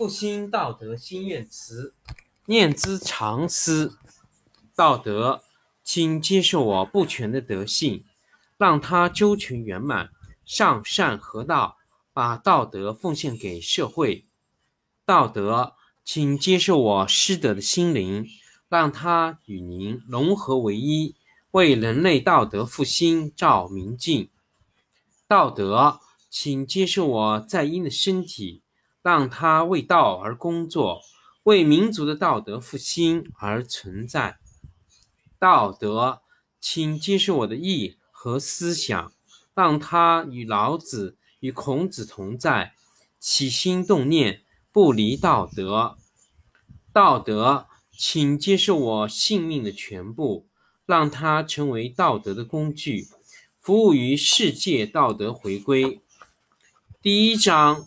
复兴道德心愿词，念兹常思。道德，请接受我不全的德性，让它周全圆满，上善合道，把道德奉献给社会。道德，请接受我失德的心灵，让它与您融合为一，为人类道德复兴照明镜。道德，请接受我在阴的身体。让他为道而工作，为民族的道德复兴而存在。道德，请接受我的意和思想，让他与老子、与孔子同在，起心动念不离道德。道德，请接受我性命的全部，让它成为道德的工具，服务于世界道德回归。第一章。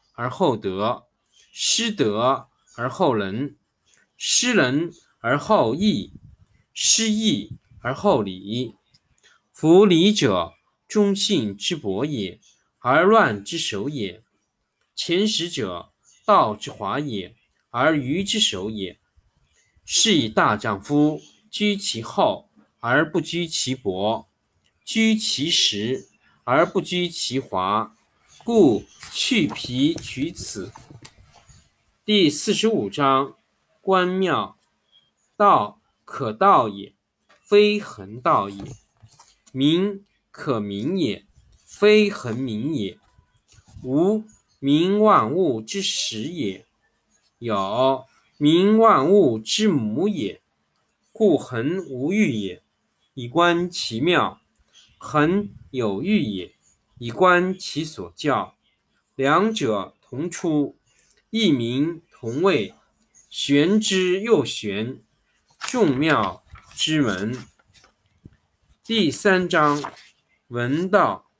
而后德，失德而后仁，失仁而后义，失义而后礼。夫礼者，忠信之薄也，而乱之首也；前识者，道之华也，而愚之首也。是以大丈夫居其厚而不居其薄，居其实而不居其华。故去皮取此。第四十五章：关庙，道可道也，非恒道也；名可名也，非恒名也。无名，万物之始也；有名，万物之母也。故恒无欲也，以观其妙；恒有欲也。以观其所教，两者同出，异名同谓，玄之又玄，众妙之门。第三章：闻道。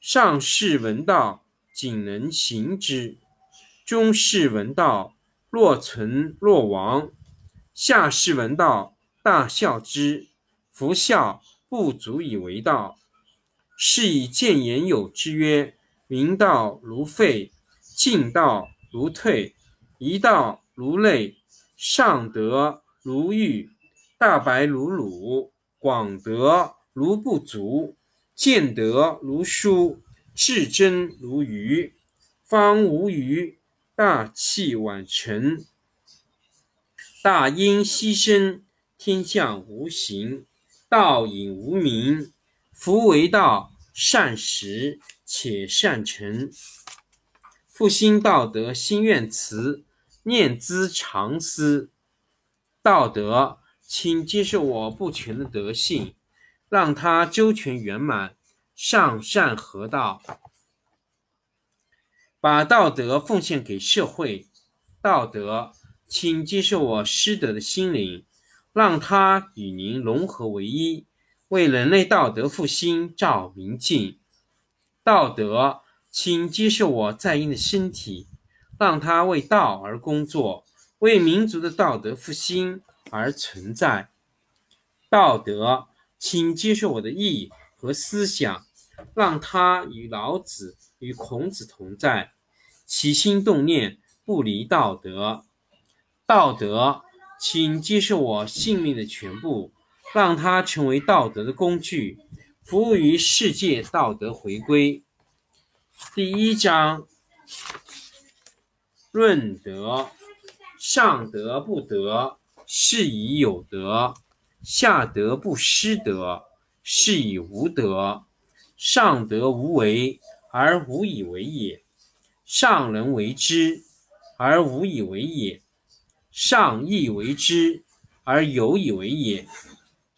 上士闻道，仅能行之；中士闻道，若存若亡；下士闻道，大笑之。夫笑不足以为道。是以见言有之曰：明道如废，进道如退，一道如累，上德如玉，大白如鲁，广德如不足，见德如疏，至真如愚。方无余，大器晚成，大音希声，天下无形，道隐无名。夫为道。善始且善成，复兴道德心愿词，念兹常思。道德，请接受我不全的德性，让它周全圆满，上善合道，把道德奉献给社会。道德，请接受我失德的心灵，让它与您融合为一。为人类道德复兴照明镜，道德，请接受我在阴的身体，让它为道而工作，为民族的道德复兴而存在。道德，请接受我的意和思想，让它与老子、与孔子同在，起心动念不离道德。道德，请接受我性命的全部。让它成为道德的工具，服务于世界道德回归。第一章：论德，上德不德，是以有德；下德不失德，是以无德。上德无为而无以为也，上人为之而无以为也，上义为之而有以为也。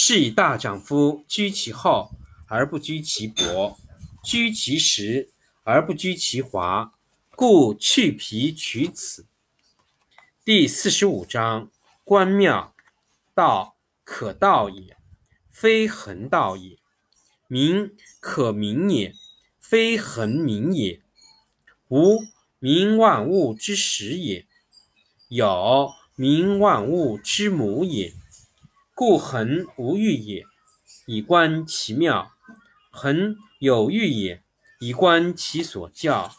是以大丈夫居其厚而不居其薄，居其实而不居其华。故去皮取此。第四十五章：关庙，道可道也，非恒道也；名可名也，非恒名也。无名，万物之始也；有名，万物之母也。故恒无欲也，以观其妙；恒有欲也，以观其所教。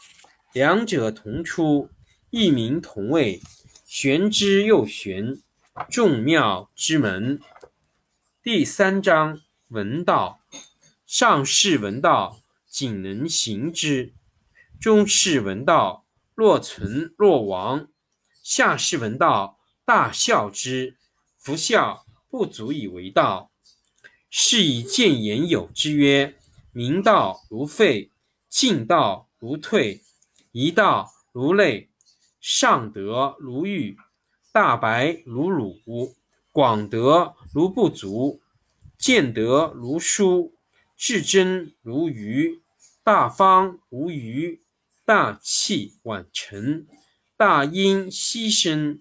两者同出，异名同谓，玄之又玄，众妙之门。第三章：闻道。上士闻道，仅能行之；中士闻道，若存若亡；下士闻道，大笑之。夫笑，不足以为道。是以见言有之曰：明道如废，进道如退。一道如累，上德如玉，大白如乳，广德如不足，见德如书，至真如愚，大方无余，大器晚成，大音希声，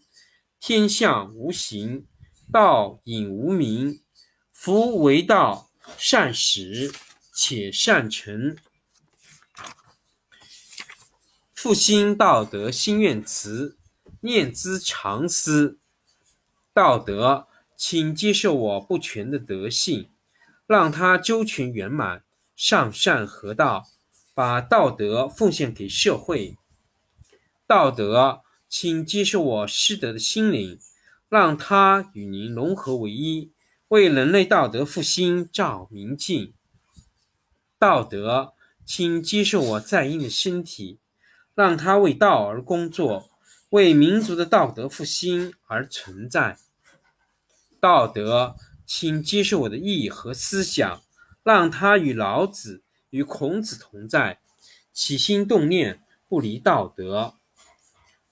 天下无形，道隐无名。夫为道，善始且善成。复兴道德心愿词，念兹常思。道德，请接受我不全的德性，让它周全圆满，上善合道，把道德奉献给社会。道德，请接受我失德的心灵，让它与您融合为一，为人类道德复兴照明镜。道德，请接受我在阴的身体。让他为道而工作，为民族的道德复兴而存在。道德，请接受我的意义和思想，让他与老子、与孔子同在，起心动念不离道德。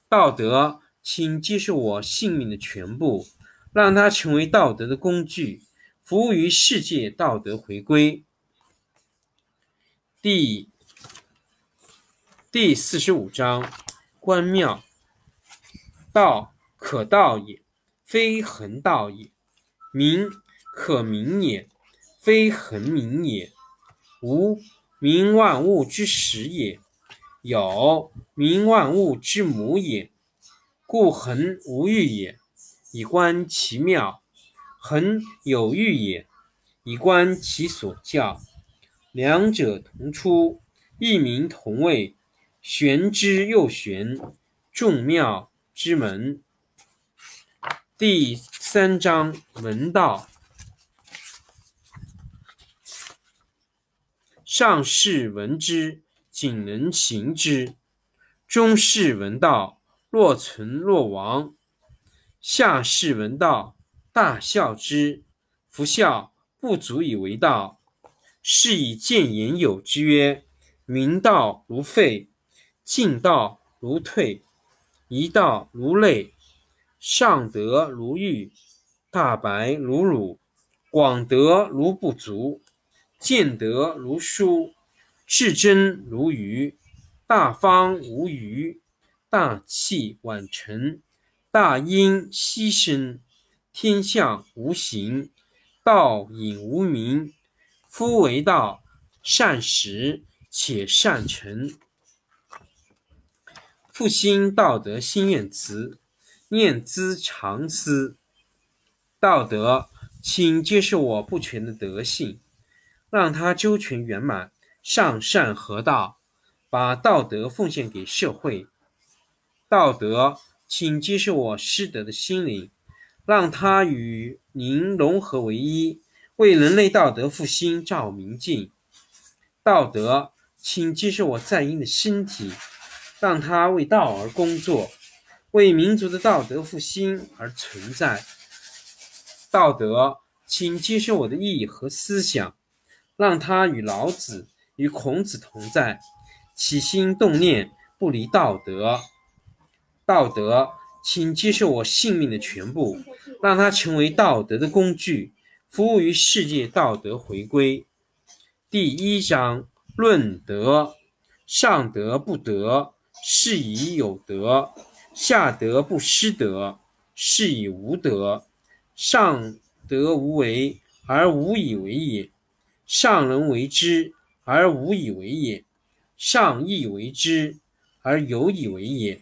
道德，请接受我性命的全部，让它成为道德的工具，服务于世界道德回归。第。第四十五章：关庙，道可道也，非恒道也；名可名也，非恒名也。无名，万物之始也；有名，万物之母也。故恒无欲也，以观其妙；恒有欲也，以观其所教。两者同出，异名同谓。玄之又玄，众妙之门。第三章：闻道。上士闻之，仅能行之；中士闻道，若存若亡；下士闻道，大笑之。夫笑，不足以为道。是以见言有之曰：明道如废。进道如退，一道如累，上德如玉，大白如辱，广德如不足，见德如书，至真如愚，大方无余，大器晚成，大音希声，天下无形，道隐无名。夫为道，善始且善成。复兴道德心愿词，念兹常思。道德，请接受我不全的德性，让它周全圆满，上善合道，把道德奉献给社会。道德，请接受我失德的心灵，让它与您融合为一，为人类道德复兴照明镜。道德，请接受我在阴的身体。让它为道而工作，为民族的道德复兴而存在。道德，请接受我的意义和思想，让它与老子、与孔子同在，起心动念不离道德。道德，请接受我性命的全部，让它成为道德的工具，服务于世界道德回归。第一章论德：上德不德。是以有德，下德不失德；是以无德。上德无为而无以为也，上人为之而无以为也，上义为之而有以为也，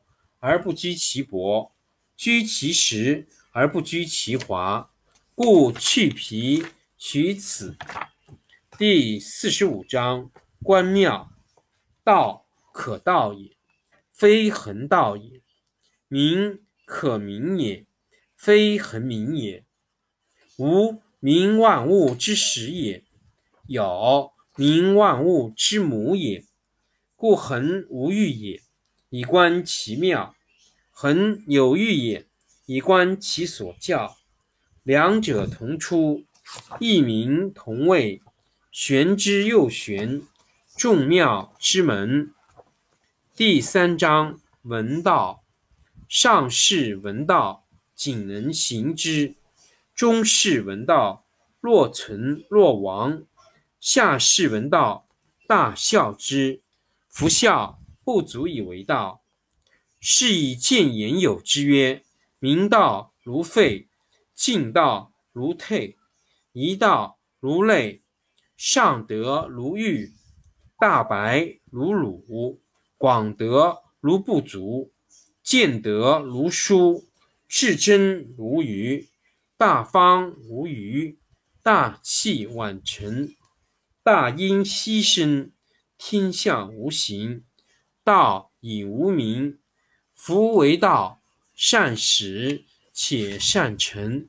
而不居其薄，居其实而不居其华。故去皮取此。第四十五章：关庙，道可道也。非恒道也，名可名也，非恒名也。无名，万物之始也；有名，万物之母也。故恒无欲也，以观其妙；恒有欲也，以观其所教。两者同出，异名同谓，玄之又玄，众妙之门。第三章闻道，上士闻道，仅能行之；中士闻道，若存若亡；下士闻道，大笑之。夫笑不足以为道。是以见言有之曰：明道如废，进道如退，一道如累，上德如玉，大白如鲁。广德如不足，见德如疏，至真如愚，大方无余，大器晚成，大音希声，天下无形，道以无名。夫为道，善始且善成。